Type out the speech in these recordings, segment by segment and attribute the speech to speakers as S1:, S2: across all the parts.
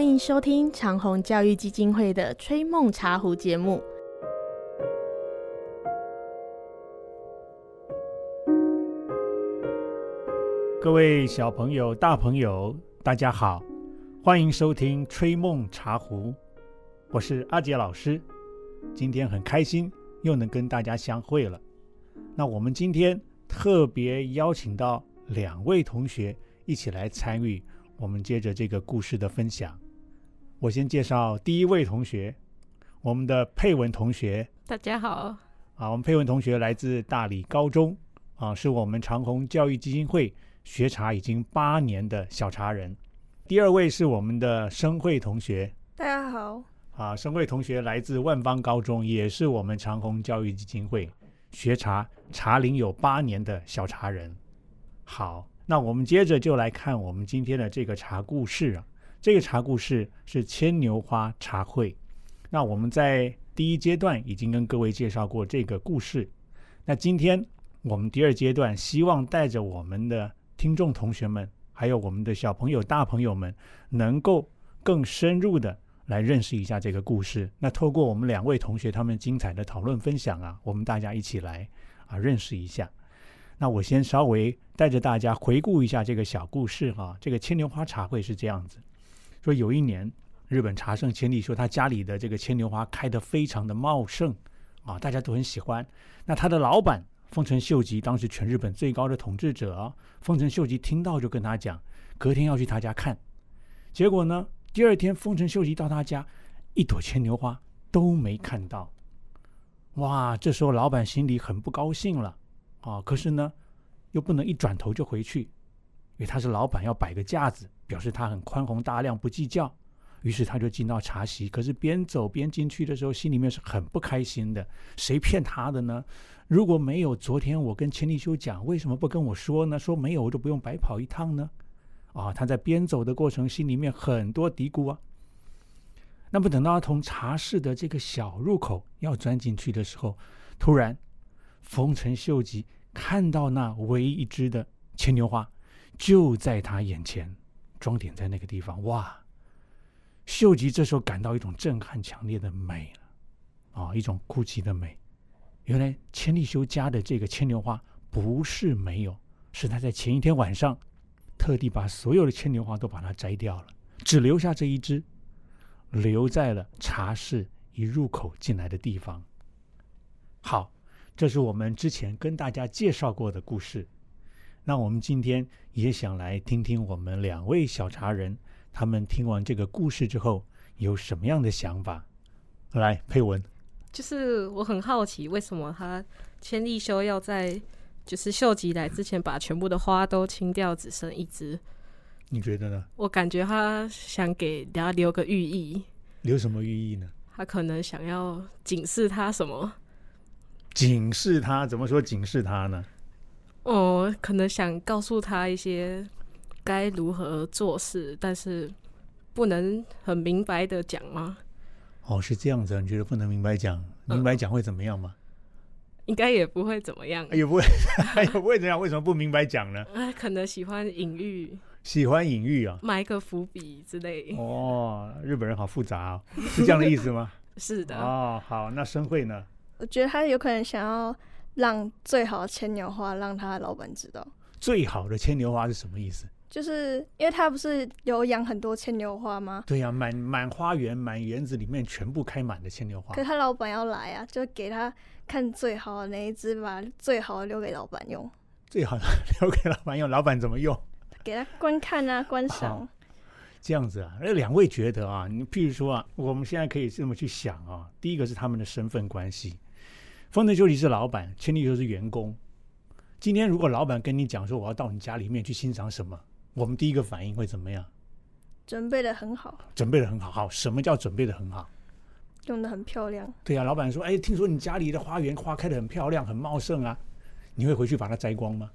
S1: 欢迎收听长虹教育基金会的《吹梦茶壶》节目。
S2: 各位小朋友、大朋友，大家好，欢迎收听《吹梦茶壶》，我是阿杰老师。今天很开心又能跟大家相会了。那我们今天特别邀请到两位同学一起来参与我们接着这个故事的分享。我先介绍第一位同学，我们的佩文同学。
S3: 大家好，
S2: 啊，我们佩文同学来自大理高中，啊，是我们长虹教育基金会。学茶已经八年的小茶人，第二位是我们的生慧同学。
S4: 大家好，
S2: 啊，生慧同学来自万方高中，也是我们长虹教育基金会学茶茶龄有八年的小茶人。好，那我们接着就来看我们今天的这个茶故事啊。这个茶故事是牵牛花茶会。那我们在第一阶段已经跟各位介绍过这个故事。那今天我们第二阶段希望带着我们的。听众同学们，还有我们的小朋友、大朋友们，能够更深入的来认识一下这个故事。那透过我们两位同学他们精彩的讨论分享啊，我们大家一起来啊认识一下。那我先稍微带着大家回顾一下这个小故事哈。这个牵牛花茶会是这样子：说有一年，日本茶圣千利说他家里的这个牵牛花开得非常的茂盛啊，大家都很喜欢。那他的老板。丰臣秀吉当时全日本最高的统治者，丰臣秀吉听到就跟他讲，隔天要去他家看。结果呢，第二天丰臣秀吉到他家，一朵牵牛花都没看到。哇，这时候老板心里很不高兴了啊！可是呢，又不能一转头就回去，因为他是老板，要摆个架子，表示他很宽宏大量，不计较。于是他就进到茶席，可是边走边进去的时候，心里面是很不开心的。谁骗他的呢？如果没有昨天我跟千利休讲，为什么不跟我说呢？说没有，我就不用白跑一趟呢。啊，他在边走的过程，心里面很多嘀咕啊。那么等到他从茶室的这个小入口要钻进去的时候，突然丰臣秀吉看到那唯一一只的牵牛花就在他眼前，装点在那个地方，哇！秀吉这时候感到一种震撼强烈的美了，啊，一种哭泣的美。原来千利休家的这个牵牛花不是没有，是他在前一天晚上特地把所有的牵牛花都把它摘掉了，只留下这一只，留在了茶室一入口进来的地方。好，这是我们之前跟大家介绍过的故事。那我们今天也想来听听我们两位小茶人。他们听完这个故事之后有什么样的想法？来，佩文，
S3: 就是我很好奇，为什么他千利休要在就是秀吉来之前把全部的花都清掉，只剩一只？
S2: 你觉得呢？
S3: 我感觉他想给大家留个寓意，
S2: 留什么寓意呢？
S3: 他可能想要警示他什么？
S2: 警示他？怎么说警示他呢？
S3: 哦，可能想告诉他一些。该如何做事，但是不能很明白的讲吗？
S2: 哦，是这样子，你觉得不能明白讲？明白讲会怎么样吗？
S3: 应该也不会怎么样，
S2: 也不会，也不会怎样？为什么不明白讲呢？
S3: 可能喜欢隐喻，
S2: 喜欢隐喻啊，
S3: 埋个伏笔之类。
S2: 哦，日本人好复杂啊，是这样的意思吗？
S3: 是的。
S2: 哦，好，那生会呢？
S4: 我觉得他有可能想要让最好的牵牛花让他的老板知道。
S2: 最好的牵牛花是什么意思？
S4: 就是因为他不是有养很多牵牛花吗？
S2: 对呀，满满花园、满园子里面全部开满的牵牛花。
S4: 可他老板要来啊，就给他看最好的那一只，把最好的留给老板用。
S2: 最好的留给老板用，老板怎么用？
S4: 给他观看啊，观赏。
S2: 这样子啊，那两位觉得啊，你譬如说啊，我们现在可以这么去想啊，第一个是他们的身份关系，丰臣秀吉是老板，千利休是员工。今天如果老板跟你讲说，我要到你家里面去欣赏什么？我们第一个反应会怎么样？
S4: 准备的很好，
S2: 准备的很好。好，什么叫准备的很好？
S4: 用的很漂亮。
S2: 对呀，老板说：“哎，听说你家里的花园花开的很漂亮，很茂盛啊，你会回去把它摘光吗？”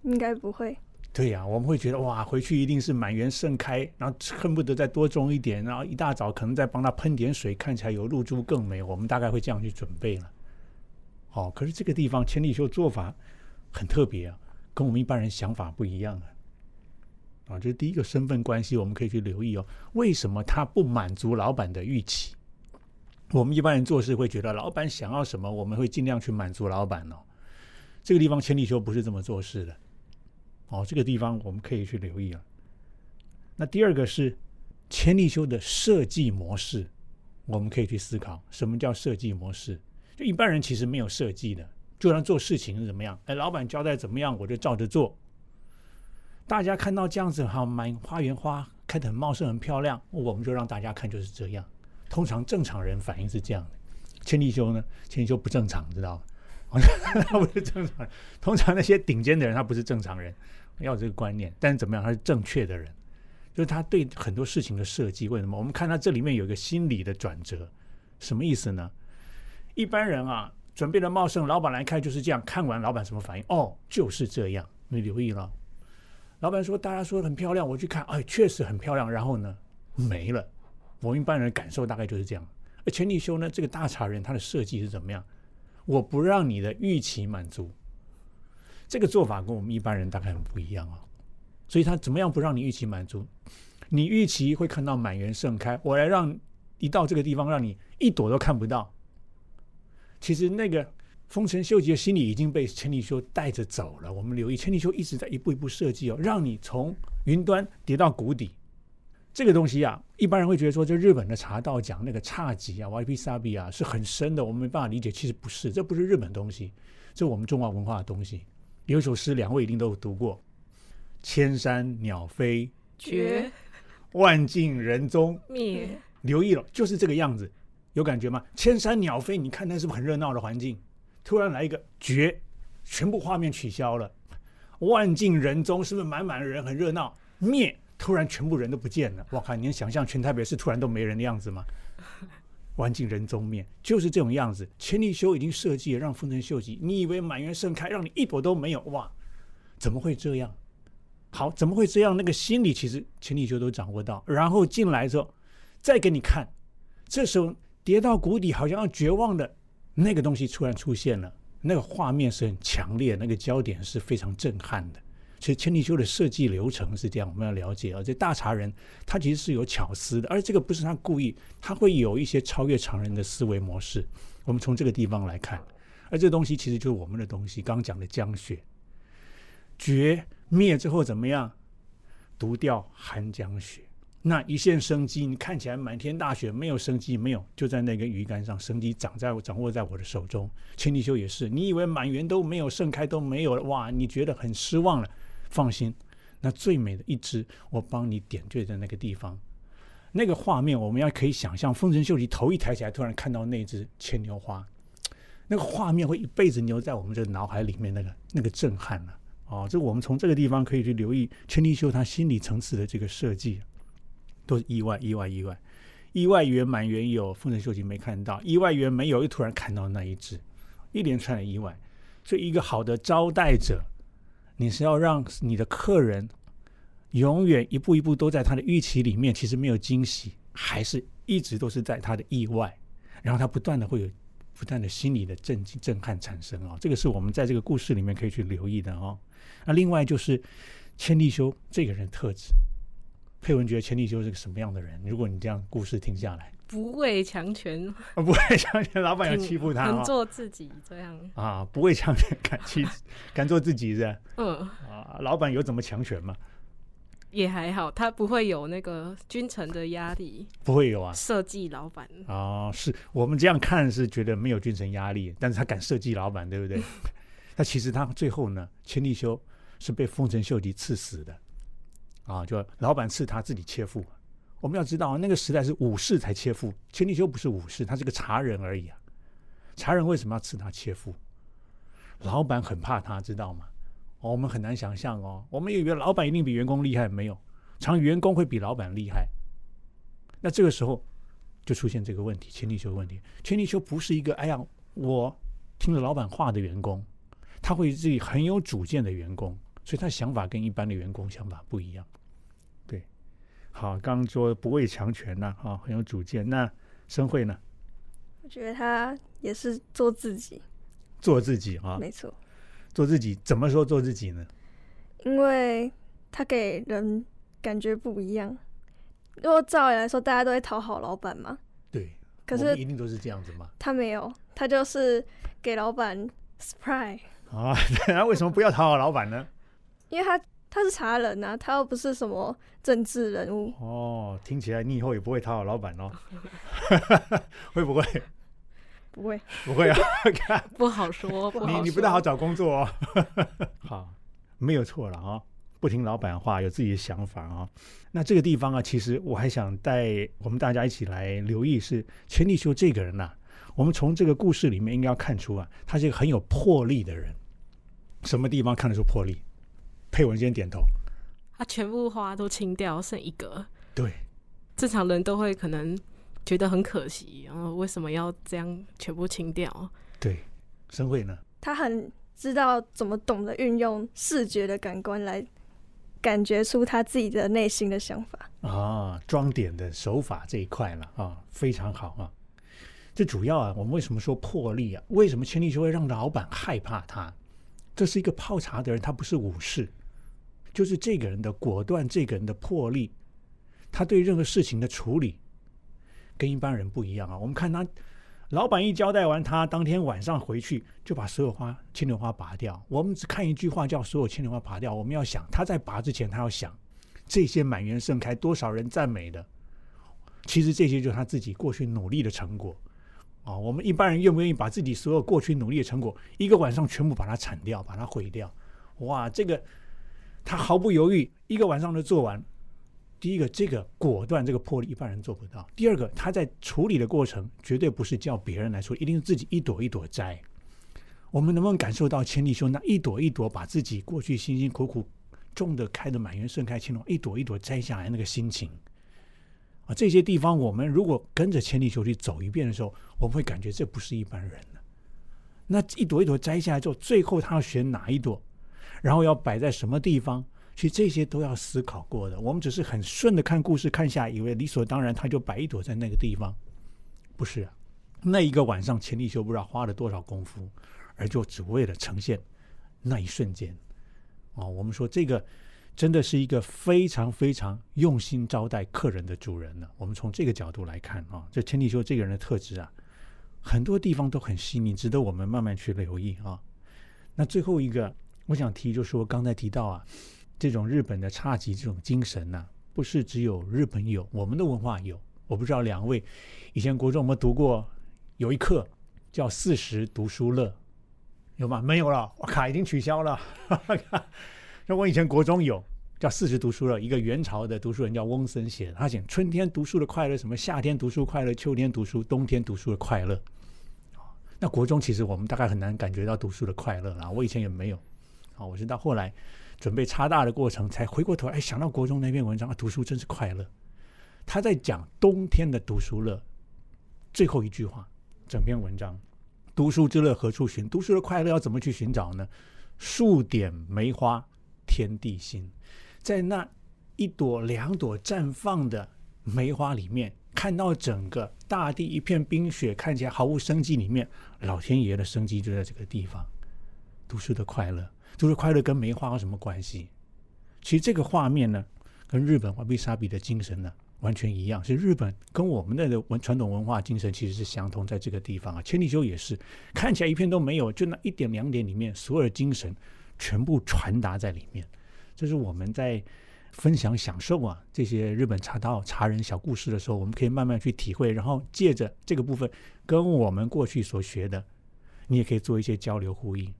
S4: 应该不会。
S2: 对呀，我们会觉得哇，回去一定是满园盛开，然后恨不得再多种一点，然后一大早可能再帮它喷点水，看起来有露珠更美。我们大概会这样去准备了。好，可是这个地方千里秀做法很特别啊。跟我们一般人想法不一样啊！啊，这是第一个身份关系，我们可以去留意哦。为什么他不满足老板的预期？我们一般人做事会觉得，老板想要什么，我们会尽量去满足老板哦。这个地方千利休不是这么做事的，哦，这个地方我们可以去留意啊。那第二个是千利休的设计模式，我们可以去思考什么叫设计模式。就一般人其实没有设计的，就让做事情是怎么样，哎，老板交代怎么样，我就照着做。大家看到这样子哈，满花园花开得很茂盛、很漂亮，我们就让大家看就是这样。通常正常人反应是这样的，千利休呢，千利休不正常，知道吗？他不是正常人，通常那些顶尖的人他不是正常人，要这个观念。但是怎么样，他是正确的人，就是他对很多事情的设计。为什么？我们看他这里面有一个心理的转折，什么意思呢？一般人啊，准备的茂盛，老板来看就是这样，看完老板什么反应？哦，就是这样。你留意了。老板说：“大家说很漂亮，我去看，哎，确实很漂亮。然后呢，没了。我们一般人感受大概就是这样。而钱利休呢，这个大茶人，他的设计是怎么样？我不让你的预期满足，这个做法跟我们一般人大概很不一样啊。所以他怎么样不让你预期满足？你预期会看到满园盛开，我来让一到这个地方，让你一朵都看不到。其实那个。”丰臣秀吉的心里已经被千利休带着走了。我们留意，千利休一直在一步一步设计哦，让你从云端跌到谷底。这个东西啊，一般人会觉得说，这日本的茶道讲那个侘寂啊、YP 萨比啊是很深的，我们没办法理解。其实不是，这不是日本东西，这是我们中华文化的东西。有一首诗，两位一定都有读过：“千山鸟飞
S3: 绝，
S2: 万径人踪
S3: 灭。”
S2: 留意了，就是这个样子，有感觉吗？千山鸟飞，你看那是不是很热闹的环境？突然来一个绝，全部画面取消了，万径人踪，是不是满满的人很热闹？灭，突然全部人都不见了。我靠，你能想象全台北市突然都没人的样子吗？玩尽人踪灭，就是这种样子。千利休已经设计了，让丰臣秀吉，你以为满园盛开，让你一朵都没有？哇，怎么会这样？好，怎么会这样？那个心理其实千利休都掌握到。然后进来之后，再给你看，这时候跌到谷底，好像要绝望的。那个东西突然出现了，那个画面是很强烈，那个焦点是非常震撼的。其实千利休的设计流程是这样，我们要了解啊。这大茶人他其实是有巧思的，而这个不是他故意，他会有一些超越常人的思维模式。我们从这个地方来看，而这个东西其实就是我们的东西。刚刚讲的江雪绝灭之后怎么样？独钓寒江雪。那一线生机，你看起来满天大雪，没有生机，没有，就在那根鱼竿上，生机掌在掌握在我的手中。千里修也是，你以为满园都没有盛开，都没有了，哇，你觉得很失望了？放心，那最美的一只，我帮你点缀在那个地方。那个画面，我们要可以想象，丰臣秀吉头一抬起来，突然看到那只牵牛花，那个画面会一辈子留在我们这脑海里面，那个那个震撼了。哦，这我们从这个地方可以去留意千里修他心理层次的这个设计。都是意外，意外，意外，意外圆满圆有，丰臣秀吉没看到，意外圆没有，又突然看到那一只，一连串的意外。所以，一个好的招待者，你是要让你的客人永远一步一步都在他的预期里面，其实没有惊喜，还是一直都是在他的意外，然后他不断的会有不断的心理的震惊、震撼产生啊。这个是我们在这个故事里面可以去留意的哦。那另外就是千利休这个人特质。佩文觉得千利休是个什么样的人？如果你这样故事听下来，
S3: 不畏强权，
S2: 不畏强权，老板要欺负他，
S3: 能做自己这样
S2: 啊？不畏强权，敢欺，敢做自己是？
S3: 嗯
S2: 啊，老板有怎么强权吗？
S3: 也还好，他不会有那个君臣的压力，
S2: 不会有啊。
S3: 设计老板
S2: 哦，是我们这样看是觉得没有君臣压力，但是他敢设计老板，对不对？那其实他最后呢，千利休是被丰臣秀吉赐死的。啊，就老板赐他自己切腹。我们要知道，那个时代是武士才切腹，千利休不是武士，他是个茶人而已啊。茶人为什么要赐他切腹？老板很怕他，知道吗？我们很难想象哦。我们以为老板一定比员工厉害，没有，常员工会比老板厉害。那这个时候就出现这个问题，千利休问题。千利休不是一个哎呀，我听了老板话的员工，他会自己很有主见的员工，所以他想法跟一般的员工想法不一样。对好，刚刚说不畏强权呐，哈，很有主见。那申慧呢？
S4: 我觉得他也是做自己，
S2: 做自己啊，
S4: 没错，
S2: 做自己。怎么说做自己呢？
S4: 因为他给人感觉不一样。如果照理来说，大家都会讨好老板嘛，
S2: 对，
S4: 可是
S2: 一定都是这样子嘛。
S4: 他没有，他就是给老板 surprise，
S2: 啊，那为什么不要讨好老板呢？
S4: 因为他他是茶人呐、他又不是什么政治人物，
S2: 哦，听起来你以后也不会讨好老板哦，会不会？
S4: 不会。
S2: 不会啊，
S3: 不好说，不好说。
S2: 你你不太好找工作哦。好，没有错了啊、不听老板话，有自己的想法啊、那这个地方啊，其实我还想带我们大家一起来留意是钱理修这个人呐、我们从这个故事里面应该要看出啊，他是一个很有魄力的人。什么地方看得出魄力？佩文先点头。
S3: 他全部花都清掉，剩一个。
S2: 对，
S3: 正常人都会可能觉得很可惜，然后为什么要这样全部清掉？
S2: 对，生慧呢？
S4: 他很知道怎么懂得运用视觉的感官来感觉出他自己的内心的想法。
S2: 啊，装点的手法这一块了啊，非常好啊。这主要啊，我们为什么说魄力啊？为什么千里修会让老板害怕他？这是一个泡茶的人，他不是武士，就是这个人的果断，这个人的魄力，他对任何事情的处理跟一般人不一样啊。我们看他，老板一交代完他，当天晚上回去就把所有花牵牛花拔掉。我们只看一句话叫所有牵牛花拔掉，我们要想他在拔之前，他要想这些满园盛开，多少人赞美的，其实这些就是他自己过去努力的成果。啊、我们一般人愿不愿意把自己所有过去努力的成果，一个晚上全部把它铲掉，把它毁掉？哇，这个他毫不犹豫，一个晚上就做完。第一个，这个果断，这个魄力，一般人做不到。第二个，他在处理的过程，绝对不是叫别人来处理，一定是自己一朵一朵摘。我们能不能感受到千里兄那一朵一朵把自己过去辛辛苦苦种的开的满园盛开青龙，一朵一朵摘下来那个心情？啊，这些地方我们如果跟着千里球去走一遍的时候，我们会感觉这不是一般人了。那一朵一朵摘下来之后，最后他要选哪一朵，然后要摆在什么地方，其实这些都要思考过的。我们只是很顺的看故事看下，以为理所当然他就摆一朵在那个地方，不是啊。那一个晚上，钱理修不知道花了多少功夫，而就只为了呈现那一瞬间。哦，我们说这个真的是一个非常非常用心招待客人的主人呢。我们从这个角度来看啊、这千里修这个人的特质啊，很多地方都很细腻，值得我们慢慢去留意啊。那最后一个，我想提就是说刚才提到啊，这种日本的侘寂这种精神呢、不是只有日本有，我们的文化有。我不知道两位以前国中有没有读过，有一课叫“四时读书乐”，有吗？没有了，我卡，已经取消了。那我以前国中有叫“四时读书乐”，一个元朝的读书人叫翁森写的，他写春天读书的快乐，什么夏天读书快乐，秋天读书，冬天读书的快乐。那国中其实我们大概很难感觉到读书的快乐啦，我以前也没有。啊，我是到后来准备插大的过程，才回过头，哎，想到国中那篇文章啊，读书真是快乐。他在讲冬天的读书乐，最后一句话，整篇文章，读书之乐何处寻？读书的快乐要怎么去寻找呢？数点梅花天地心，在那一朵两朵绽放的梅花里面，看到整个大地一片冰雪，看起来毫无生机，里面老天爷的生机就在这个地方。读书的快乐，就是快乐跟梅花有什么关系？其实这个画面呢，跟日本瓦比萨比的精神呢完全一样，是日本跟我们的文传统文化精神其实是相通，在这个地方啊，千里修也是，看起来一片都没有，就那一点两点里面，所有的精神全部传达在里面。这是我们在分享享受啊这些日本茶道茶人小故事的时候，我们可以慢慢去体会，然后借着这个部分跟我们过去所学的，你也可以做一些交流呼应，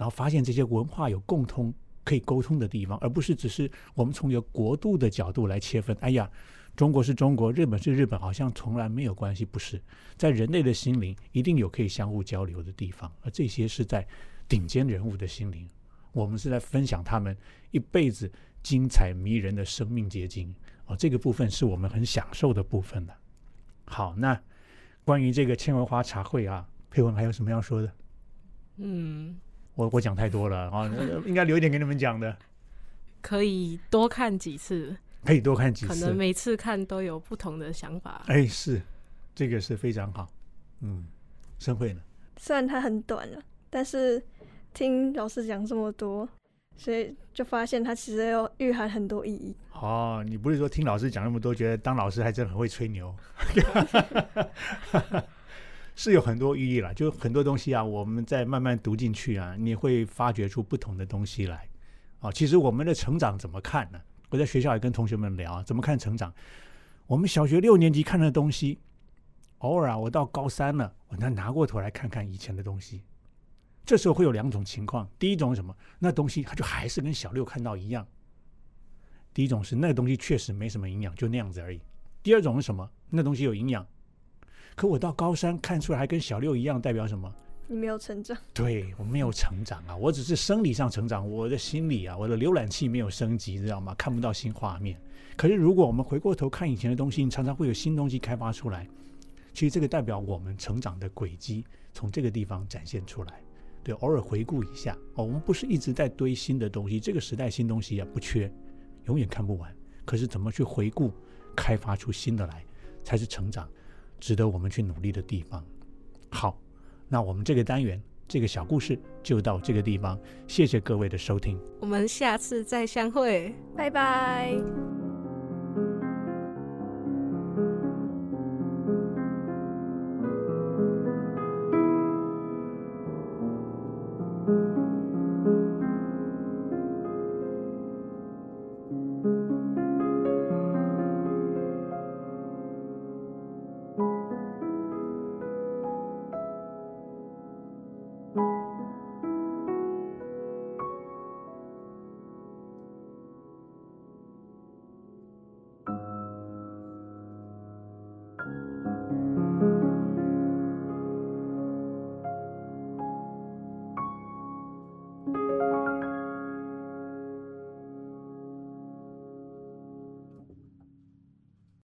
S2: 然后发现这些文化有共通可以沟通的地方，而不是只是我们从一个国度的角度来切分。哎呀，中国是中国，日本是日本，好像从来没有关系，不是？在人类的心灵一定有可以相互交流的地方，而这些是在顶尖人物的心灵。我们是在分享他们一辈子精彩迷人的生命结晶哦，这个部分是我们很享受的部分了。好，那关于这个千文花茶会啊，佩文还有什么要说的？
S3: 嗯，
S2: 我我讲太多了啊，应该留一点给你们讲的，
S3: 可以多看几次，
S2: 可以多看几次
S3: 可能。每次看都有不同的想法。
S2: 哎，是，这个是非常好。嗯，生慧呢？
S4: 虽然它很短了，但是听老师讲这么多，所以就发现它其实有蕴含很多意义。
S2: 哦，你不是说听老师讲那么多，觉得当老师还真很会吹牛，是有很多寓意啦，就很多东西啊，我们在慢慢读进去啊，你会发掘出不同的东西来。啊，其实我们的成长怎么看呢？我在学校也跟同学们聊，怎么看成长？我们小学六年级看的东西，偶尔啊，我到高三了，我再拿过头来看看以前的东西，这时候会有两种情况。第一种是什么？那东西它就还是跟小六看到一样。第一种是那个东西确实没什么营养，就那样子而已。第二种是什么？那东西有营养，可我到高三看出来还跟小六一样，代表什么？
S4: 你没有成长，
S2: 对我没有成长啊，我只是生理上成长，我的心理啊，我的浏览器没有升级，知道吗？看不到新画面。可是如果我们回过头看以前的东西，常常会有新东西开发出来。其实这个代表我们成长的轨迹从这个地方展现出来。对，偶尔回顾一下哦，我们不是一直在堆新的东西，这个时代新东西也不缺，永远看不完。可是怎么去回顾，开发出新的来，才是成长，值得我们去努力的地方。好。那我们这个单元这个小故事就到这个地方，谢谢各位的收听，
S3: 我们下次再相会，
S4: 拜拜。